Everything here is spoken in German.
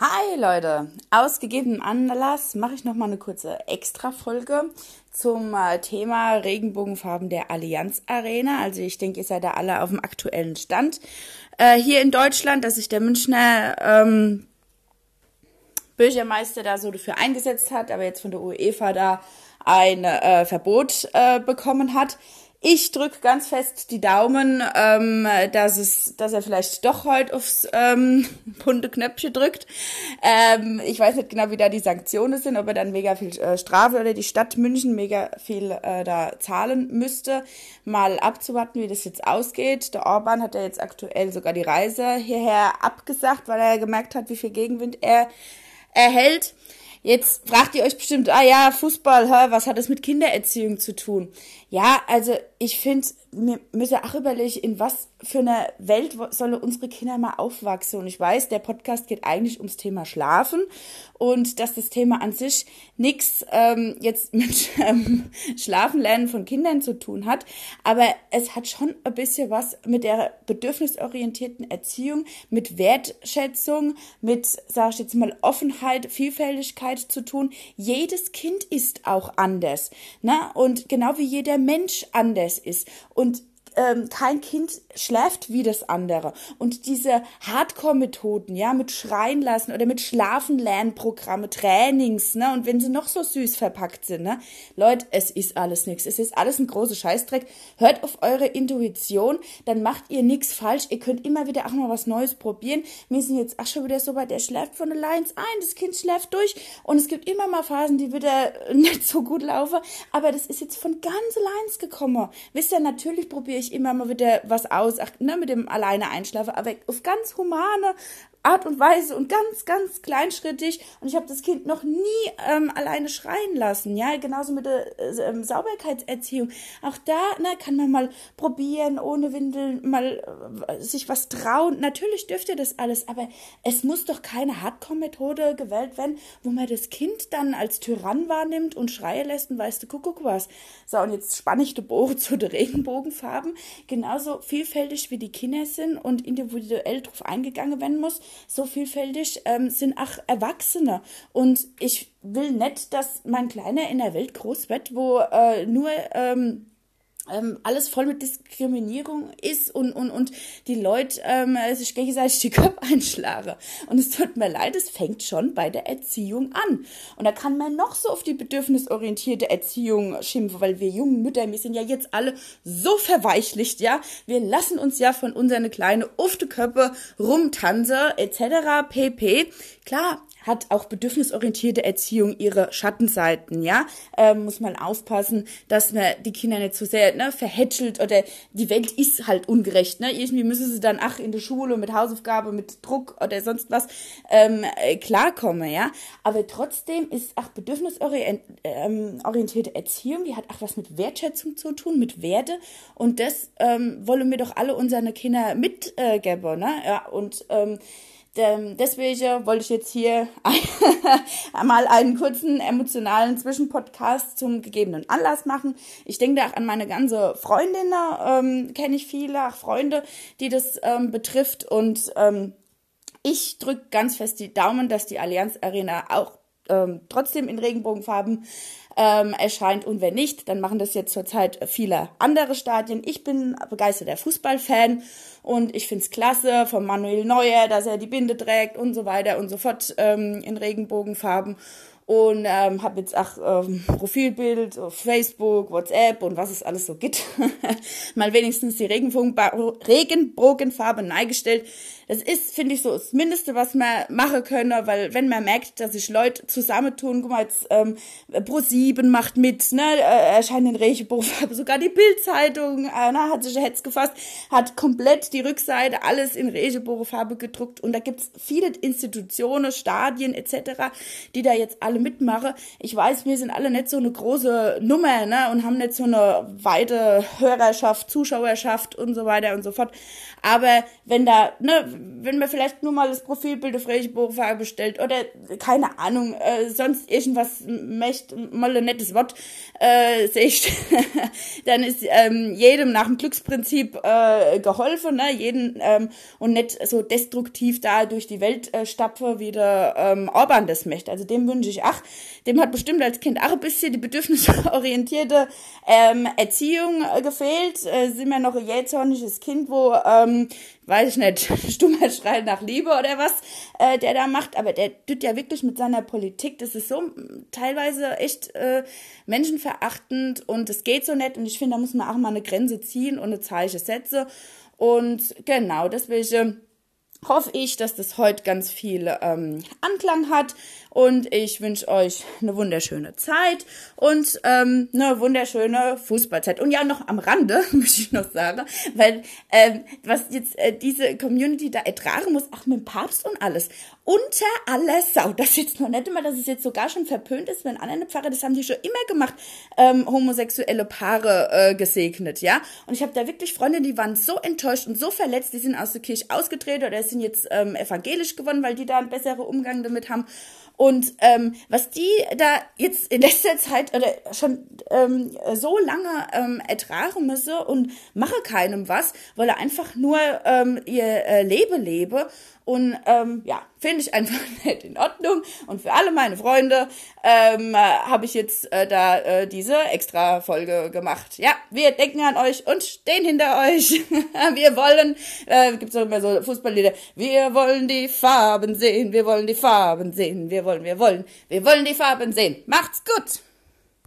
Hi Leute, aus gegebenem Anlass mache ich noch mal eine kurze Extra-Folge zum äh, Thema Regenbogenfarben der Allianz Arena. Also ich denke, ihr seid da alle auf dem aktuellen Stand. Äh, hier in Deutschland, dass sich der Münchner ähm, Bürgermeister da so dafür eingesetzt hat, aber jetzt von der UEFA da ein äh, Verbot äh, bekommen hat. Ich drücke ganz fest die Daumen, ähm, dass es, dass er vielleicht doch heute aufs ähm, bunte Knöpfchen drückt. Ähm, ich weiß nicht genau, wie da die Sanktionen sind, ob er dann mega viel äh, Strafe oder die Stadt München mega viel äh, da zahlen müsste. Mal abzuwarten, wie das jetzt ausgeht. Der Orban hat ja jetzt aktuell sogar die Reise hierher abgesagt, weil er gemerkt hat, wie viel Gegenwind er erhält. Jetzt fragt ihr euch bestimmt, ah ja, Fußball, hä, was hat das mit Kindererziehung zu tun? Ja, also ich finde, wir müssen auch überlegen, in was für einer Welt sollen unsere Kinder mal aufwachsen. Und ich weiß, der Podcast geht eigentlich ums Thema Schlafen und dass das Thema an sich nichts ähm, jetzt mit ähm, Schlafen lernen von Kindern zu tun hat, aber es hat schon ein bisschen was mit der bedürfnisorientierten Erziehung, mit Wertschätzung, mit, sage ich jetzt mal, Offenheit, Vielfältigkeit zu tun. Jedes Kind ist auch anders, ne? Und genau wie jeder Mensch anders ist. Und ähm, kein Kind schläft wie das andere. Und diese Hardcore-Methoden, ja, mit Schreien lassen oder mit Schlafen-Lernprogramme, Trainings, ne, und wenn sie noch so süß verpackt sind, ne, Leute, es ist alles nichts. Es ist alles ein großer Scheißdreck. Hört auf eure Intuition, dann macht ihr nichts falsch. Ihr könnt immer wieder auch mal was Neues probieren. Wir sind jetzt auch schon wieder so weit, der schläft von allein ein, das Kind schläft durch und es gibt immer mal Phasen, die wieder nicht so gut laufen, aber das ist jetzt von ganz allein gekommen. Wisst ihr, natürlich probiere ich immer mal wieder was aus, ach, ne, mit dem alleine einschlafen, aber auf ganz humane Art und Weise und ganz, ganz kleinschrittig. Und ich habe das Kind noch nie ähm, alleine schreien lassen. Ja, genauso mit der äh, ähm, Sauberkeitserziehung. Auch da ne, kann man mal probieren, ohne Windeln mal äh, sich was trauen. Natürlich dürft ihr das alles, aber es muss doch keine Hardcore-Methode gewählt werden, wo man das Kind dann als Tyrann wahrnimmt und schreie lässt und weißt du, guck was. So, und jetzt spanne ich die Bogen zu den Regenbogenfarben. Genauso vielfältig wie die Kinder sind und individuell drauf eingegangen werden muss so vielfältig ähm, sind auch Erwachsene. Und ich will nicht, dass mein Kleiner in der Welt groß wird, wo äh, nur ähm, ähm, alles voll mit Diskriminierung ist und, und, und die Leute ähm, sich gegenseitig die Köpfe einschlagen. Und es tut mir leid, es fängt schon bei der Erziehung an. Und da kann man noch so auf die bedürfnisorientierte Erziehung schimpfen, weil wir jungen Mütter, wir sind ja jetzt alle so verweichlicht, ja. Wir lassen uns ja von unseren kleinen Ufteköpfe rumtanzen, etc. pp. Klar, hat auch bedürfnisorientierte Erziehung ihre Schattenseiten, ja. Ähm, muss man aufpassen, dass man die Kinder nicht zu so sehr ne, verhätschelt oder die Welt ist halt ungerecht, ne. Irgendwie müssen sie dann ach in der Schule mit Hausaufgabe, mit Druck oder sonst was ähm, äh, klarkommen, ja. Aber trotzdem ist ach bedürfnisorientierte ähm, Erziehung, die hat auch was mit Wertschätzung zu tun, mit Werte und das ähm, wollen wir doch alle unsere Kinder mitgeben, äh, ne. Ja, und ähm, deswegen wollte ich jetzt hier einmal einen kurzen emotionalen Zwischenpodcast zum gegebenen Anlass machen. Ich denke auch an meine ganze Freundinnen, ähm, kenne ich viele, auch Freunde, die das ähm, betrifft. Und ähm, ich drücke ganz fest die Daumen, dass die Allianz Arena auch ähm, trotzdem in Regenbogenfarben ähm, erscheint und wenn nicht, dann machen das jetzt zurzeit viele andere Stadien. Ich bin begeisterter Fußballfan und ich find's klasse von Manuel Neuer, dass er die Binde trägt und so weiter und so fort ähm, in Regenbogenfarben und ähm, habe jetzt auch ähm, Profilbild auf Facebook, WhatsApp und was es alles so gibt. Mal wenigstens die Regenbogenfarbe neigestellt. Das ist, finde ich, so das Mindeste, was man machen können, weil wenn man merkt, dass sich Leute zusammentun, guck mal, jetzt ähm, Pro7 macht mit, ne, äh, erscheint in Regenbogenfarbe, sogar die Bildzeitung, äh, na, hat sich Hetz gefasst, hat komplett die Rückseite alles in Regenbogenfarbe gedruckt und da gibt's viele Institutionen, Stadien etc., die da jetzt alle mitmachen. Ich weiß, wir sind alle nicht so eine große Nummer, ne, und haben nicht so eine weite Hörerschaft, Zuschauerschaft und so weiter und so fort. Aber wenn da, ne, wenn man vielleicht nur mal das Profilbild auf Regenbogenfarbe bestellt oder keine Ahnung, äh, sonst irgendwas möchte, mal ein nettes Wort äh, seht, dann ist ähm, jedem nach dem Glücksprinzip äh, geholfen, ne? jeden ähm, und nicht so destruktiv da durch die Welt äh, stapfe, wie der ähm, Orban das möchte. Also dem wünsche ich, ach, dem hat bestimmt als Kind auch ein bisschen die bedürfnisorientierte ähm, Erziehung äh, gefehlt. Äh, sind wir noch ein jähzorniges Kind, wo ähm, weiß ich nicht, stummer Schrei nach Liebe oder was, äh, der da macht, aber der tut ja wirklich mit seiner Politik, das ist so teilweise echt äh, menschenverachtend und es geht so nett. Und ich finde, da muss man auch mal eine Grenze ziehen und eine Zeichen setzen. Und genau, deswegen hoffe ich, dass das heute ganz viel ähm, Anklang hat und ich wünsche euch eine wunderschöne Zeit und ähm, eine wunderschöne Fußballzeit. Und ja, noch am Rande, möchte ich noch sagen, weil ähm, was jetzt äh, diese Community da ertragen muss, auch mit dem Papst und alles, unter aller Sau. Das ist jetzt noch nicht immer, dass es jetzt sogar schon verpönt ist, wenn andere Pfarrer, das haben die schon immer gemacht, ähm, homosexuelle Paare äh, gesegnet, ja. Und ich habe da wirklich Freunde, die waren so enttäuscht und so verletzt, die sind aus der Kirche ausgetreten oder sind jetzt ähm, evangelisch geworden, weil die da einen besseren Umgang damit haben. Und ähm, was die da jetzt in letzter Zeit oder schon ähm, so lange ähm, ertragen müsse und mache keinem was, weil er einfach nur ähm, ihr äh, Leben lebe. Und ähm, ja, finde ich einfach nicht in Ordnung. Und für alle meine Freunde ähm, äh, habe ich jetzt äh, da äh, diese extra Folge gemacht. Ja, wir denken an euch und stehen hinter euch. wir wollen, äh, gibt es auch immer so Fußballlieder, wir wollen die Farben sehen, wir wollen die Farben sehen, wir wollen, wir wollen, wir wollen die Farben sehen. Macht's gut!